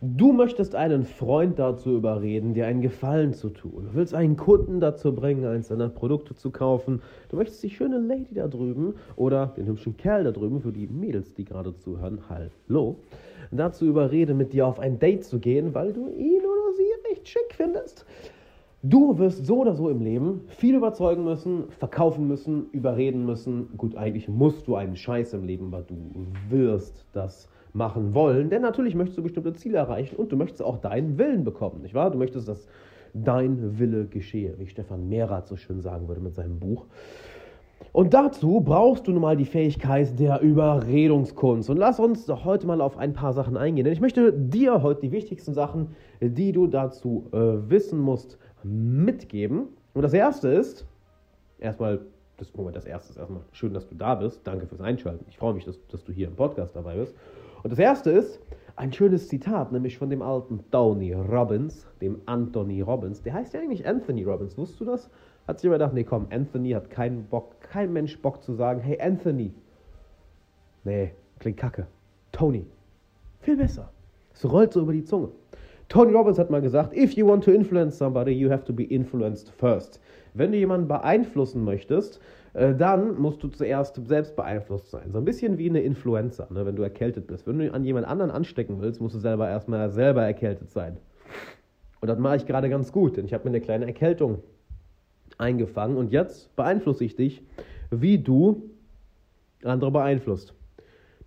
Du möchtest einen Freund dazu überreden, dir einen Gefallen zu tun. Du willst einen Kunden dazu bringen, eins deiner Produkte zu kaufen. Du möchtest die schöne Lady da drüben oder den hübschen Kerl da drüben, für die Mädels, die gerade zuhören, hallo, dazu überreden, mit dir auf ein Date zu gehen, weil du ihn oder sie recht schick findest. Du wirst so oder so im Leben viel überzeugen müssen, verkaufen müssen, überreden müssen. Gut, eigentlich musst du einen Scheiß im Leben, aber du wirst das machen wollen, denn natürlich möchtest du bestimmte Ziele erreichen und du möchtest auch deinen Willen bekommen, nicht wahr? Du möchtest, dass dein Wille geschehe, wie Stefan Mehrath so schön sagen würde mit seinem Buch. Und dazu brauchst du nun mal die Fähigkeit der Überredungskunst. Und lass uns doch heute mal auf ein paar Sachen eingehen. Denn ich möchte dir heute die wichtigsten Sachen, die du dazu äh, wissen musst, mitgeben. Und das erste ist, erstmal, das, Moment, das erste ist erstmal schön, dass du da bist. Danke fürs Einschalten. Ich freue mich, dass, dass du hier im Podcast dabei bist. Und das erste ist ein schönes Zitat, nämlich von dem alten Tony Robbins, dem Anthony Robbins. Der heißt ja eigentlich Anthony Robbins. Wusstest du das? Hat sich immer gedacht, nee, komm, Anthony hat keinen Bock, kein Mensch Bock zu sagen, hey Anthony. Nee, klingt kacke. Tony. Viel besser. Es rollt so über die Zunge. Tony Robbins hat mal gesagt, if you want to influence somebody, you have to be influenced first. Wenn du jemanden beeinflussen möchtest, dann musst du zuerst selbst beeinflusst sein. So ein bisschen wie eine Influenza, ne, wenn du erkältet bist. Wenn du an jemand anderen anstecken willst, musst du selber erstmal selber erkältet sein. Und das mache ich gerade ganz gut, denn ich habe mir eine kleine Erkältung eingefangen und jetzt beeinflusse ich dich, wie du andere beeinflusst.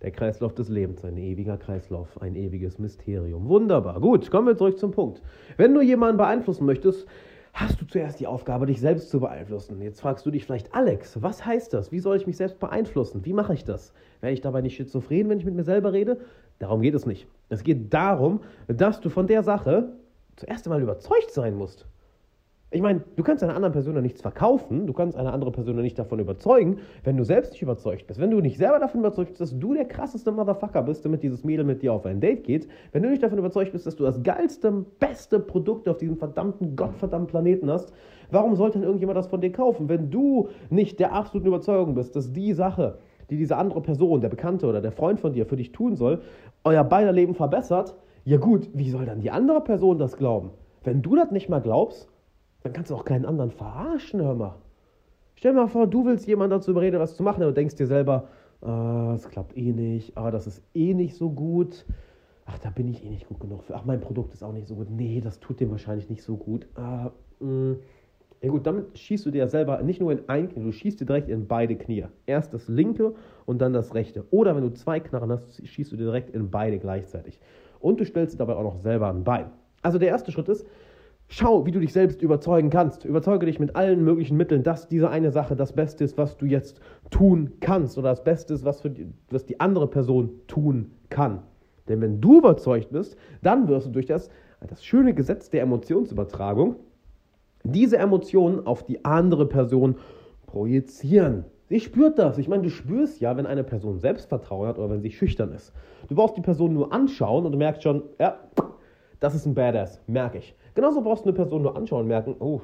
Der Kreislauf des Lebens, ein ewiger Kreislauf, ein ewiges Mysterium. Wunderbar. Gut, kommen wir zurück zum Punkt. Wenn du jemanden beeinflussen möchtest, hast du zuerst die Aufgabe, dich selbst zu beeinflussen. Jetzt fragst du dich vielleicht, Alex, was heißt das? Wie soll ich mich selbst beeinflussen? Wie mache ich das? Werde ich dabei nicht schizophren, wenn ich mit mir selber rede? Darum geht es nicht. Es geht darum, dass du von der Sache zuerst einmal überzeugt sein musst. Ich meine, du kannst einer anderen Person ja nichts verkaufen, du kannst eine andere Person ja nicht davon überzeugen, wenn du selbst nicht überzeugt bist. Wenn du nicht selber davon überzeugt bist, dass du der krasseste Motherfucker bist, damit dieses Mädel mit dir auf ein Date geht, wenn du nicht davon überzeugt bist, dass du das geilste, beste Produkt auf diesem verdammten, gottverdammten Planeten hast, warum sollte denn irgendjemand das von dir kaufen, wenn du nicht der absoluten Überzeugung bist, dass die Sache, die diese andere Person, der Bekannte oder der Freund von dir für dich tun soll, euer beider Leben verbessert, ja gut, wie soll dann die andere Person das glauben? Wenn du das nicht mal glaubst, dann kannst du auch keinen anderen verarschen, hör mal. Stell dir mal vor, du willst jemanden dazu überreden, was zu machen, aber denkst dir selber, ah, es klappt eh nicht, ah, das ist eh nicht so gut. Ach, da bin ich eh nicht gut genug für. Ach, mein Produkt ist auch nicht so gut. Nee, das tut dem wahrscheinlich nicht so gut. Ah. Mm. Ja gut, damit schießt du dir selber nicht nur in ein Knie, du schießt dir direkt in beide Knie. Erst das linke und dann das rechte. Oder wenn du zwei Knarren hast, schießt du dir direkt in beide gleichzeitig. Und du stellst dabei auch noch selber ein Bein. Also der erste Schritt ist, Schau, wie du dich selbst überzeugen kannst. Überzeuge dich mit allen möglichen Mitteln, dass diese eine Sache das Beste ist, was du jetzt tun kannst oder das Beste ist, was, für die, was die andere Person tun kann. Denn wenn du überzeugt bist, dann wirst du durch das, das schöne Gesetz der Emotionsübertragung diese Emotionen auf die andere Person projizieren. Sie spürt das. Ich meine, du spürst ja, wenn eine Person Selbstvertrauen hat oder wenn sie schüchtern ist. Du brauchst die Person nur anschauen und du merkst schon, ja, das ist ein Badass, merke ich. Genauso brauchst du eine Person nur anschauen und merken, oh,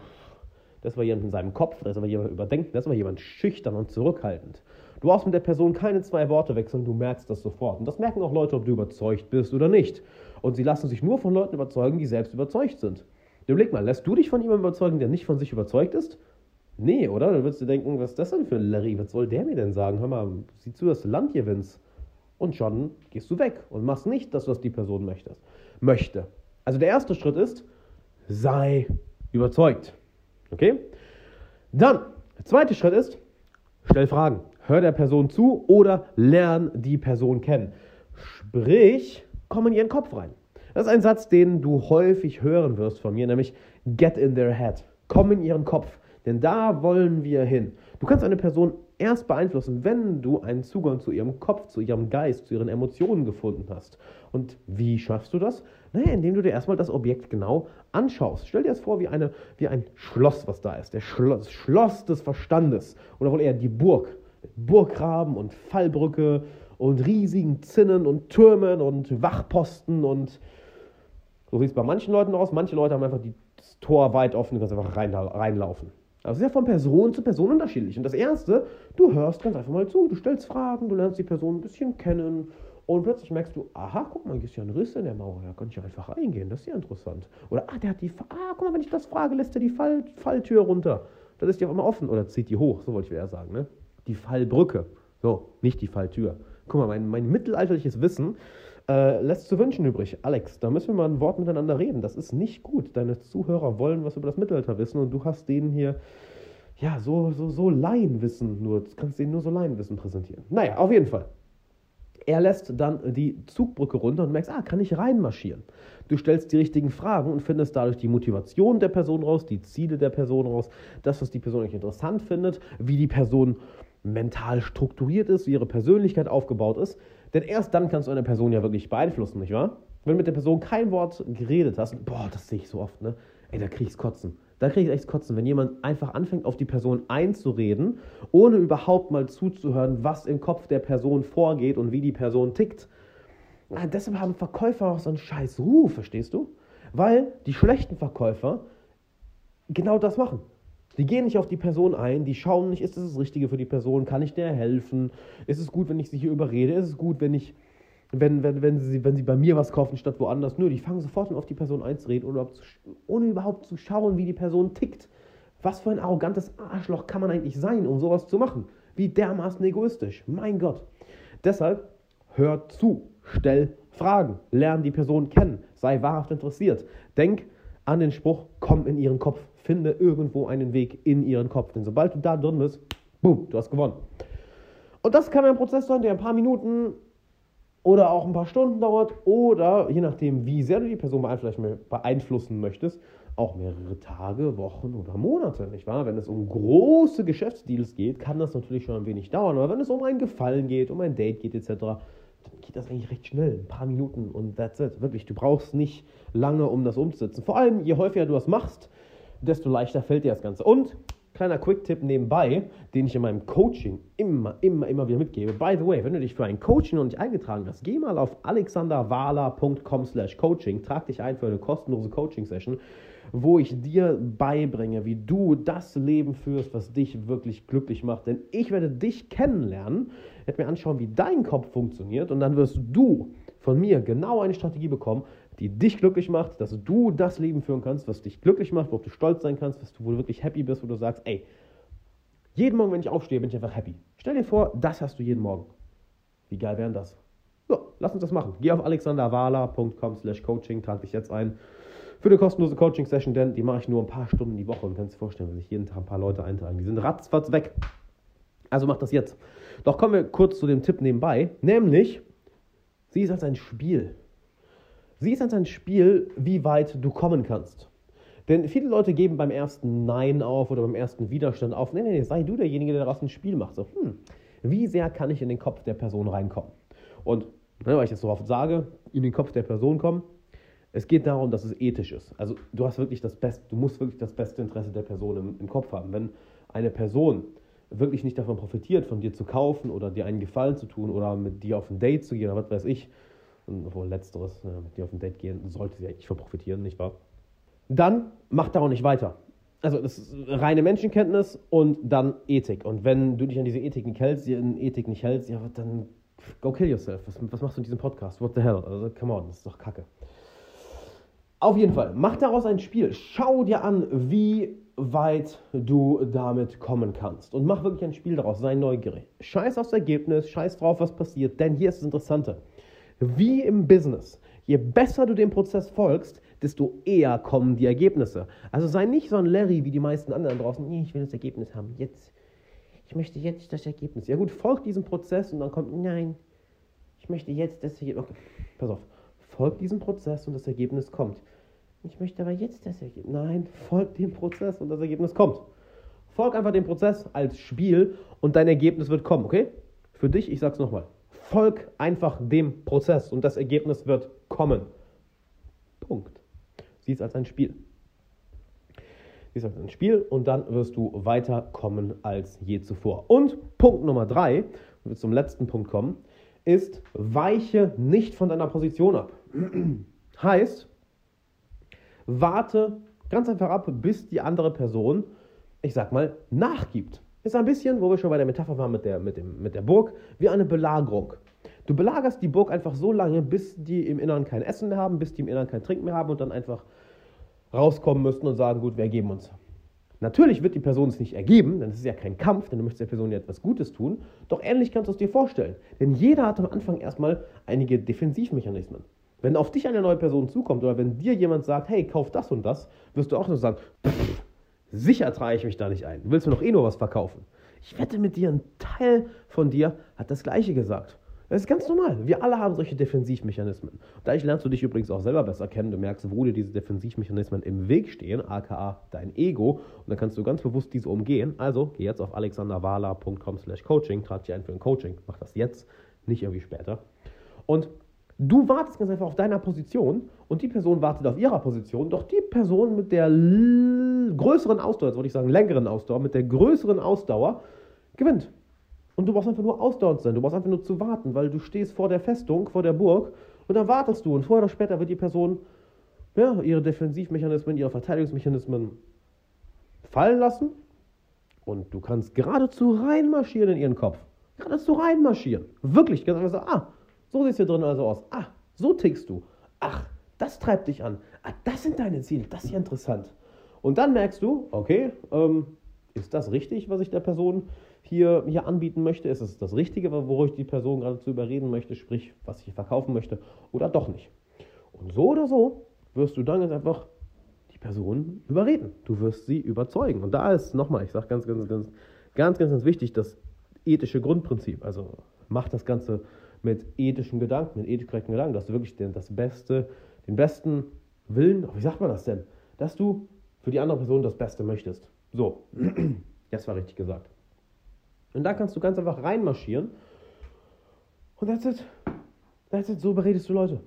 das war jemand in seinem Kopf, das war jemand überdenken, das war jemand schüchtern und zurückhaltend. Du brauchst mit der Person keine zwei Worte wechseln, du merkst das sofort. Und das merken auch Leute, ob du überzeugt bist oder nicht. Und sie lassen sich nur von Leuten überzeugen, die selbst überzeugt sind. Überleg mal, lässt du dich von jemandem überzeugen, der nicht von sich überzeugt ist? Nee, oder? Dann würdest du denken, was ist das denn für ein Larry? Was soll der mir denn sagen? Hör mal, sieh zu, dass du Land gewinnst. Und schon gehst du weg und machst nicht das, was die Person möchte. möchte. Also der erste Schritt ist, sei überzeugt. Okay? Dann, der zweite Schritt ist, stell Fragen. Hör der Person zu oder lern die Person kennen. Sprich, komm in ihren Kopf rein. Das ist ein Satz, den du häufig hören wirst von mir, nämlich get in their head. Komm in ihren Kopf, denn da wollen wir hin. Du kannst eine Person erst beeinflussen, wenn du einen Zugang zu ihrem Kopf, zu ihrem Geist, zu ihren Emotionen gefunden hast. Und wie schaffst du das? Naja, indem du dir erstmal das Objekt genau anschaust. Stell dir das vor wie, eine, wie ein Schloss, was da ist. Der Schloss, Schloss des Verstandes. Oder wohl eher die Burg. Burggraben und Fallbrücke und riesigen Zinnen und Türmen und Wachposten und so sieht es bei manchen Leuten aus. Manche Leute haben einfach das Tor weit offen, du kannst einfach rein, reinlaufen. Das ist ja von Person zu Person unterschiedlich. Und das Erste, du hörst ganz einfach mal zu, du stellst Fragen, du lernst die Person ein bisschen kennen Und plötzlich merkst du, aha, guck mal, hier ist ja ein Riss in der Mauer, da kann ich ja einfach reingehen, das ist ja interessant. Oder, ah, der hat die, ah, guck mal, wenn ich das frage, lässt er die Fall, Falltür runter. Dann ist die auf einmal offen oder zieht die hoch, so wollte ich wieder sagen, ne? Die Fallbrücke. So, nicht die Falltür. Guck mal, mein, mein mittelalterliches Wissen äh, lässt zu wünschen übrig. Alex, da müssen wir mal ein Wort miteinander reden. Das ist nicht gut. Deine Zuhörer wollen was über das Mittelalter wissen und du hast denen hier, ja, so, so, so Laienwissen nur, du kannst denen nur so Laienwissen präsentieren. Naja, auf jeden Fall. Er lässt dann die Zugbrücke runter und merkst, ah, kann ich reinmarschieren. Du stellst die richtigen Fragen und findest dadurch die Motivation der Person raus, die Ziele der Person raus, das, was die Person nicht interessant findet, wie die Person mental strukturiert ist, wie ihre Persönlichkeit aufgebaut ist. Denn erst dann kannst du eine Person ja wirklich beeinflussen, nicht wahr? Wenn du mit der Person kein Wort geredet hast, boah, das sehe ich so oft, ne? Ey, da krieg ich's kotzen. Da kriege ich echt Kotzen, wenn jemand einfach anfängt, auf die Person einzureden, ohne überhaupt mal zuzuhören, was im Kopf der Person vorgeht und wie die Person tickt. Ja, deshalb haben Verkäufer auch so einen scheiß Ruf, verstehst du? Weil die schlechten Verkäufer genau das machen. Die gehen nicht auf die Person ein, die schauen nicht, ist das das Richtige für die Person, kann ich der helfen, ist es gut, wenn ich sie hier überrede, ist es gut, wenn ich wenn, wenn, wenn, sie, wenn sie bei mir was kaufen statt woanders. Nö, die fangen sofort an, auf die Person einzureden, oder ohne überhaupt zu schauen, wie die Person tickt. Was für ein arrogantes Arschloch kann man eigentlich sein, um sowas zu machen? Wie dermaßen egoistisch. Mein Gott. Deshalb hör zu, stell Fragen, lern die Person kennen, sei wahrhaft interessiert. Denk an den Spruch, komm in ihren Kopf, finde irgendwo einen Weg in ihren Kopf. Denn sobald du da drin bist, boom, du hast gewonnen. Und das kann ein Prozess sein, der ein paar Minuten oder auch ein paar Stunden dauert oder je nachdem, wie sehr du die Person beeinflussen möchtest, auch mehrere Tage, Wochen oder Monate, nicht wahr? Wenn es um große Geschäftsdeals geht, kann das natürlich schon ein wenig dauern, aber wenn es um einen Gefallen geht, um ein Date geht etc., dann geht das eigentlich recht schnell, ein paar Minuten und that's it. Wirklich, du brauchst nicht lange, um das umzusetzen. Vor allem, je häufiger du das machst, desto leichter fällt dir das Ganze. Und Kleiner Quick-Tipp nebenbei, den ich in meinem Coaching immer, immer, immer wieder mitgebe. By the way, wenn du dich für ein Coaching noch nicht eingetragen hast, geh mal auf alexanderwala.com slash coaching, trag dich ein für eine kostenlose Coaching-Session, wo ich dir beibringe, wie du das Leben führst, was dich wirklich glücklich macht. Denn ich werde dich kennenlernen, werde mir anschauen, wie dein Kopf funktioniert und dann wirst du von mir genau eine Strategie bekommen, die dich glücklich macht, dass du das Leben führen kannst, was dich glücklich macht, worauf du stolz sein kannst, was du, wo du wirklich happy bist, wo du sagst, ey, jeden Morgen, wenn ich aufstehe, bin ich einfach happy. Stell dir vor, das hast du jeden Morgen. Wie geil wäre das? So, lass uns das machen. Geh auf alexanderwala.com slash coaching, trag dich jetzt ein für eine kostenlose Coaching-Session, denn die mache ich nur ein paar Stunden die Woche und kannst dir vorstellen, wenn sich jeden Tag ein paar Leute eintragen. Die sind ratzfatz weg. Also mach das jetzt. Doch kommen wir kurz zu dem Tipp nebenbei, nämlich, sieh es als ein Spiel. Sieh es als ein Spiel, wie weit du kommen kannst. Denn viele Leute geben beim ersten Nein auf oder beim ersten Widerstand auf. Nee, nee, nee, sei du derjenige, der daraus ein Spiel macht. So, hm, wie sehr kann ich in den Kopf der Person reinkommen? Und ne, weil ich das so oft sage, in den Kopf der Person kommen, es geht darum, dass es ethisch ist. Also du hast wirklich das Beste, du musst wirklich das beste Interesse der Person im, im Kopf haben. Wenn eine Person wirklich nicht davon profitiert, von dir zu kaufen oder dir einen Gefallen zu tun oder mit dir auf ein Date zu gehen oder was weiß ich, obwohl letzteres, äh, mit dir auf ein Date gehen, sollte sie eigentlich von profitieren, nicht wahr? Dann macht da auch nicht weiter. Also das ist reine Menschenkenntnis und dann Ethik. Und wenn du dich an diese Ethik nicht hältst, an Ethik nicht hältst, ja, dann go kill yourself. Was, was machst du in diesem Podcast? What the hell? Also, come on, das ist doch Kacke. Auf jeden Fall, mach daraus ein Spiel. Schau dir an, wie weit du damit kommen kannst. Und mach wirklich ein Spiel daraus. Sei neugierig. Scheiß aufs Ergebnis, scheiß drauf, was passiert. Denn hier ist das Interessante. Wie im Business. Je besser du dem Prozess folgst, desto eher kommen die Ergebnisse. Also sei nicht so ein Larry wie die meisten anderen draußen. Nee, ich will das Ergebnis haben. Jetzt. Ich möchte jetzt das Ergebnis. Ja gut, folg diesem Prozess und dann kommt, nein, ich möchte jetzt das Ergebnis. Okay, pass auf. Folg diesem Prozess und das Ergebnis kommt. Ich möchte aber jetzt das Ergebnis. Nein, folg dem Prozess und das Ergebnis kommt. Folg einfach dem Prozess als Spiel und dein Ergebnis wird kommen, okay? Für dich, ich sag's nochmal. Folg einfach dem Prozess und das Ergebnis wird kommen. Punkt. Sieh es als ein Spiel. Sieh es als ein Spiel und dann wirst du weiterkommen als je zuvor. Und Punkt Nummer drei, wenn wir zum letzten Punkt kommen, ist, weiche nicht von deiner Position ab. Heißt, warte ganz einfach ab, bis die andere Person, ich sag mal, nachgibt. ist ein bisschen, wo wir schon bei der Metapher waren mit der, mit, dem, mit der Burg, wie eine Belagerung. Du belagerst die Burg einfach so lange, bis die im Inneren kein Essen mehr haben, bis die im Inneren kein Trinken mehr haben und dann einfach rauskommen müssten und sagen, gut, wir ergeben uns. Natürlich wird die Person es nicht ergeben, denn es ist ja kein Kampf, denn du möchtest der Person ja etwas Gutes tun. Doch ähnlich kannst du es dir vorstellen. Denn jeder hat am Anfang erstmal einige Defensivmechanismen. Wenn auf dich eine neue Person zukommt oder wenn dir jemand sagt, hey, kauf das und das, wirst du auch nur sagen, pff, sicher trage ich mich da nicht ein. Willst du noch eh nur was verkaufen? Ich wette mit dir, ein Teil von dir hat das Gleiche gesagt. Das ist ganz normal. Wir alle haben solche Defensivmechanismen. Dadurch lernst du dich übrigens auch selber besser kennen. Du merkst, wo dir diese Defensivmechanismen im Weg stehen, aka dein Ego. Und dann kannst du ganz bewusst diese umgehen. Also geh jetzt auf alexanderwala.com slash coaching, trag dich ein für ein Coaching. Mach das jetzt, nicht irgendwie später. Und du wartest ganz einfach auf deiner Position und die Person wartet auf ihrer Position. Doch die Person mit der größeren Ausdauer, jetzt wollte ich sagen längeren Ausdauer, mit der größeren Ausdauer gewinnt. Und du brauchst einfach nur ausdauernd sein. Du brauchst einfach nur zu warten, weil du stehst vor der Festung, vor der Burg und dann wartest du. Und vorher oder später wird die Person ja, ihre Defensivmechanismen, ihre Verteidigungsmechanismen fallen lassen. Und du kannst geradezu reinmarschieren in ihren Kopf. Geradezu reinmarschieren. Wirklich. Ganz einfach so, ah, so es hier drin also aus. Ah, so tickst du. Ach, das treibt dich an. Ah, das sind deine Ziele. Das ist ja interessant. Und dann merkst du, okay, ähm, ist das richtig, was ich der Person hier, hier anbieten möchte? Ist es das Richtige, worüber ich die Person gerade zu überreden möchte, sprich, was ich verkaufen möchte, oder doch nicht? Und so oder so wirst du dann jetzt einfach die Person überreden. Du wirst sie überzeugen. Und da ist nochmal, ich sage ganz, ganz, ganz, ganz, ganz, ganz wichtig, das ethische Grundprinzip. Also mach das Ganze mit ethischen Gedanken, mit ethisch korrekten Gedanken, dass du wirklich den, das Beste, den besten Willen, wie sagt man das denn? Dass du für die andere Person das Beste möchtest. So, das war richtig gesagt. Und da kannst du ganz einfach reinmarschieren. Und that's it. That's it. So überredest du Leute.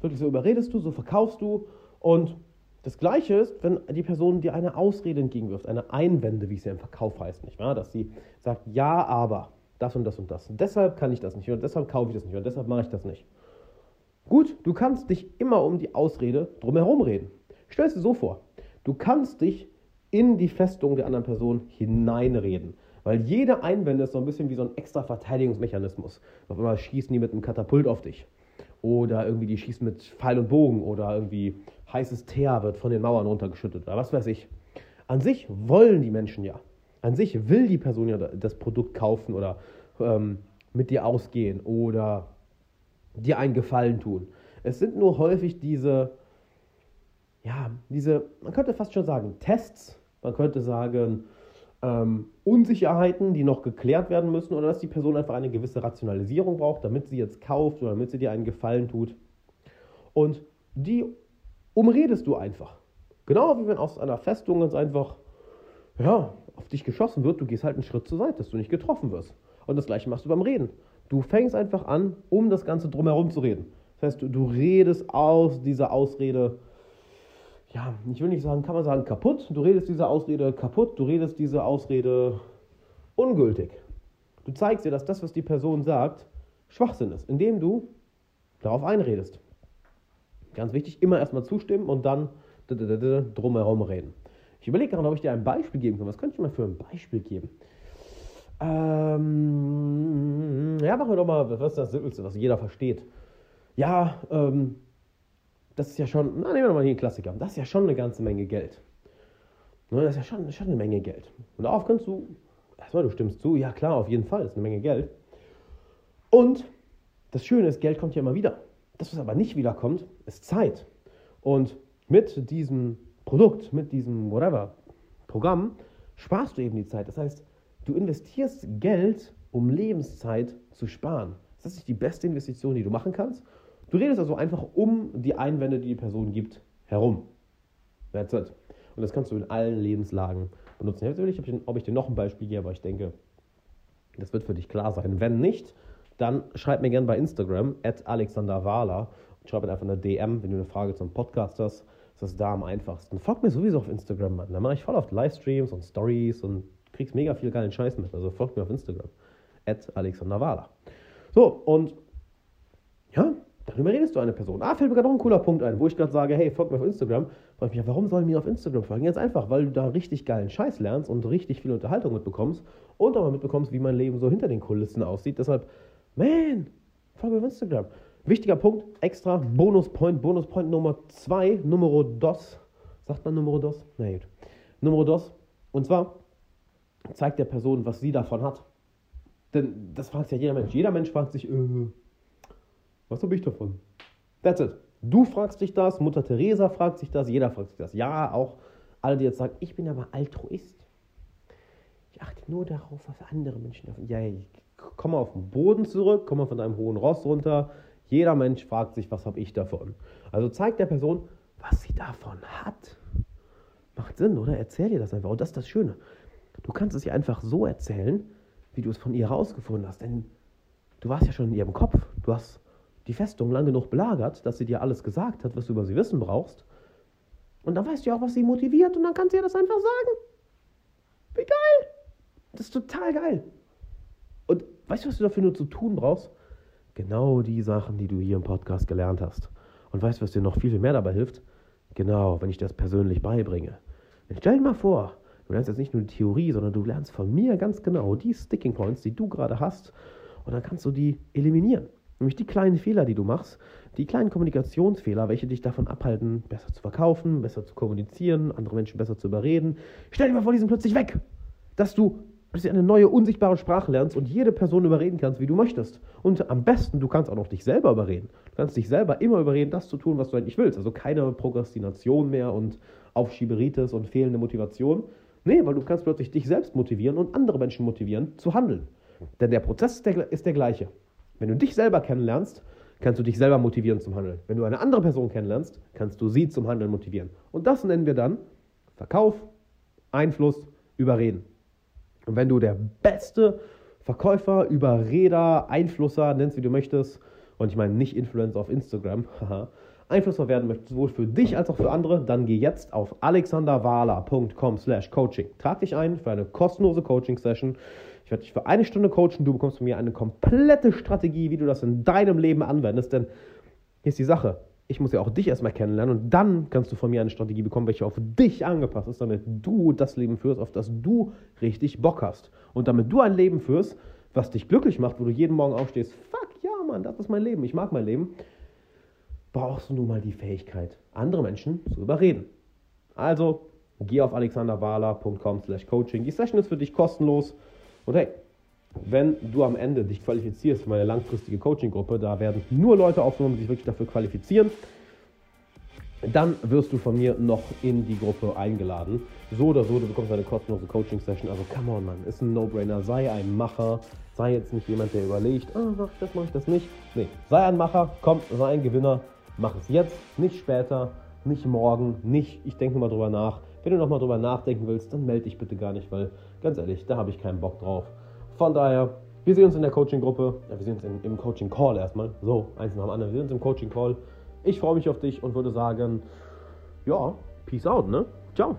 Wirklich, so überredest du, so verkaufst du. Und das Gleiche ist, wenn die Person dir eine Ausrede entgegenwirft, eine Einwände, wie es ja im Verkauf heißt, nicht wahr? Dass sie sagt, ja, aber das und das und das. Und deshalb kann ich das nicht und deshalb kaufe ich das nicht und deshalb mache ich das nicht. Gut, du kannst dich immer um die Ausrede drumherum reden. Stell es dir so vor, du kannst dich in die Festung der anderen Person hineinreden. Weil jede Einwände ist so ein bisschen wie so ein extra Verteidigungsmechanismus. Auf einmal schießen die mit einem Katapult auf dich. Oder irgendwie die schießen mit Pfeil und Bogen. Oder irgendwie heißes Teer wird von den Mauern runtergeschüttet. Oder was weiß ich. An sich wollen die Menschen ja. An sich will die Person ja das Produkt kaufen oder ähm, mit dir ausgehen oder dir einen Gefallen tun. Es sind nur häufig diese, ja, diese, man könnte fast schon sagen, Tests, man könnte sagen, ähm, Unsicherheiten, die noch geklärt werden müssen oder dass die Person einfach eine gewisse Rationalisierung braucht, damit sie jetzt kauft oder damit sie dir einen Gefallen tut. Und die umredest du einfach. Genau wie wenn aus einer Festung ganz einfach ja, auf dich geschossen wird, du gehst halt einen Schritt zur Seite, dass du nicht getroffen wirst. Und das gleiche machst du beim Reden. Du fängst einfach an, um das Ganze drumherum zu reden. Das heißt, du, du redest aus dieser Ausrede ja, ich will nicht sagen, kann man sagen, kaputt. Du redest diese Ausrede kaputt, du redest diese Ausrede ungültig. Du zeigst dir, dass das, was die Person sagt, Schwachsinn ist, indem du darauf einredest. Ganz wichtig, immer erstmal zustimmen und dann drumherum reden. Ich überlege gerade, ob ich dir ein Beispiel geben kann. Was könnte ich mal für ein Beispiel geben? Ähm, ja, machen wir doch mal, was ist das Simpelste, was jeder versteht. Ja, ähm, das ist ja schon, na, nehmen wir mal hier einen Klassiker, das ist ja schon eine ganze Menge Geld. Ne, das ist ja schon, schon eine Menge Geld. Und darauf kannst du, erstmal, du stimmst zu, ja klar, auf jeden Fall, ist eine Menge Geld. Und das Schöne ist, Geld kommt ja immer wieder. Das, was aber nicht wiederkommt, ist Zeit. Und mit diesem Produkt, mit diesem whatever Programm, sparst du eben die Zeit. Das heißt, du investierst Geld, um Lebenszeit zu sparen. Das ist die beste Investition, die du machen kannst. Du redest also einfach um die Einwände, die die Person gibt, herum. That's it. Und das kannst du in allen Lebenslagen benutzen. Jetzt will ich, ob ich dir noch ein Beispiel gebe, aber ich denke, das wird für dich klar sein. Wenn nicht, dann schreib mir gerne bei Instagram, at alexanderwahler, und schreib mir einfach eine DM, wenn du eine Frage zum Podcast hast. Das ist da am einfachsten. Folg mir sowieso auf Instagram, Mann. Da mache ich voll oft Livestreams und Stories und kriegst mega viel geilen Scheiß mit. Also folg mir auf Instagram, at alexanderwahler. So, und ja, Dann überredest du eine Person. Ah, fällt mir gerade noch ein cooler Punkt ein, wo ich gerade sage, hey, folgt mir auf Instagram. Frag ich mich, warum sollen mir auf Instagram folgen? Jetzt einfach, weil du da richtig geilen Scheiß lernst und richtig viel Unterhaltung mitbekommst und auch mal mitbekommst, wie mein Leben so hinter den Kulissen aussieht. Deshalb, man, folg mir auf Instagram. Wichtiger Punkt, extra Bonuspoint, Bonuspoint Nummer 2, Numero dos. Sagt man Numero dos? Na gut. Numero dos. Und zwar zeigt der Person, was sie davon hat. Denn das fragt ja jeder Mensch. Jeder Mensch fragt sich, äh, was habe ich davon? That's it. Du fragst dich das, Mutter Teresa fragt sich das, jeder fragt sich das. Ja, auch alle, die jetzt sagen, ich bin aber Altruist. Ich achte nur darauf, was andere Menschen davon. Ja, komm mal auf den Boden zurück, komm mal von deinem hohen Ross runter. Jeder Mensch fragt sich, was habe ich davon? Also zeig der Person, was sie davon hat. Macht Sinn, oder? Erzähl dir das einfach. Und das ist das Schöne. Du kannst es ihr einfach so erzählen, wie du es von ihr herausgefunden hast. Denn du warst ja schon in ihrem Kopf. Du hast die Festung lang genug belagert, dass sie dir alles gesagt hat, was du über sie wissen brauchst. Und dann weißt du ja auch, was sie motiviert und dann kannst du ihr das einfach sagen. Wie geil! Das ist total geil. Und weißt du, was du dafür nur zu tun brauchst? Genau die Sachen, die du hier im Podcast gelernt hast. Und weißt du, was dir noch viel, viel mehr dabei hilft? Genau, wenn ich das persönlich beibringe. Dann stell dir mal vor, du lernst jetzt nicht nur die Theorie, sondern du lernst von mir ganz genau die Sticking Points, die du gerade hast. Und dann kannst du die eliminieren. Nämlich die kleinen Fehler, die du machst, die kleinen Kommunikationsfehler, welche dich davon abhalten, besser zu verkaufen, besser zu kommunizieren, andere Menschen besser zu überreden. Stell dir mal vor, die sind plötzlich weg. Dass du dass eine neue unsichtbare Sprache lernst und jede Person überreden kannst, wie du möchtest. Und am besten, du kannst auch noch dich selber überreden. Du kannst dich selber immer überreden, das zu tun, was du eigentlich willst. Also keine Prokrastination mehr und Aufschieberitis und fehlende Motivation. Nee, weil du kannst plötzlich dich selbst motivieren und andere Menschen motivieren zu handeln. Denn der Prozess ist der, ist der gleiche. Wenn du dich selber kennenlernst, kannst du dich selber motivieren zum Handeln. Wenn du eine andere Person kennenlernst, kannst du sie zum Handeln motivieren. Und das nennen wir dann Verkauf, Einfluss, Überreden. Und wenn du der beste Verkäufer, Überreder, Einflusser, nennst wie du möchtest, und ich meine nicht Influencer auf Instagram, Einflusser werden möchtest, sowohl für dich als auch für andere, dann geh jetzt auf alexanderwala.com slash coaching. Trag dich ein für eine kostenlose Coaching-Session. Ich werde dich für eine Stunde coachen. Du bekommst von mir eine komplette Strategie, wie du das in deinem Leben anwendest. Denn hier ist die Sache ich muss ja auch dich erstmal kennenlernen und dann kannst du von mir eine Strategie bekommen, welche auf dich angepasst ist, damit du das Leben führst, auf das du richtig Bock hast. Und damit du ein Leben führst, was dich glücklich macht, wo du jeden Morgen aufstehst, fuck ja, Mann, das ist mein Leben, ich mag mein Leben, brauchst du nun mal die Fähigkeit, andere Menschen zu überreden. Also, geh auf alexanderwala.com slash coaching. Die Session ist für dich kostenlos. Und hey, wenn du am Ende dich qualifizierst für meine langfristige Coaching-Gruppe, da werden nur Leute aufgenommen, die sich wirklich dafür qualifizieren, dann wirst du von mir noch in die Gruppe eingeladen. So oder so, du bekommst eine kostenlose Coaching-Session. Also, come on, Mann, ist ein No-Brainer. Sei ein Macher. Sei jetzt nicht jemand, der überlegt, ah, mach ich das, mach ich das nicht. Nee, sei ein Macher, komm, sei ein Gewinner. Mach es jetzt, nicht später, nicht morgen, nicht, ich denke mal drüber nach. Wenn du nochmal drüber nachdenken willst, dann melde dich bitte gar nicht, weil, ganz ehrlich, da habe ich keinen Bock drauf. Von daher, wir sehen uns in der Coaching-Gruppe. Ja, wir sehen uns in, im Coaching-Call erstmal. So, eins nach dem anderen. Wir sehen uns im Coaching-Call. Ich freue mich auf dich und würde sagen, ja, peace out, ne? Ciao.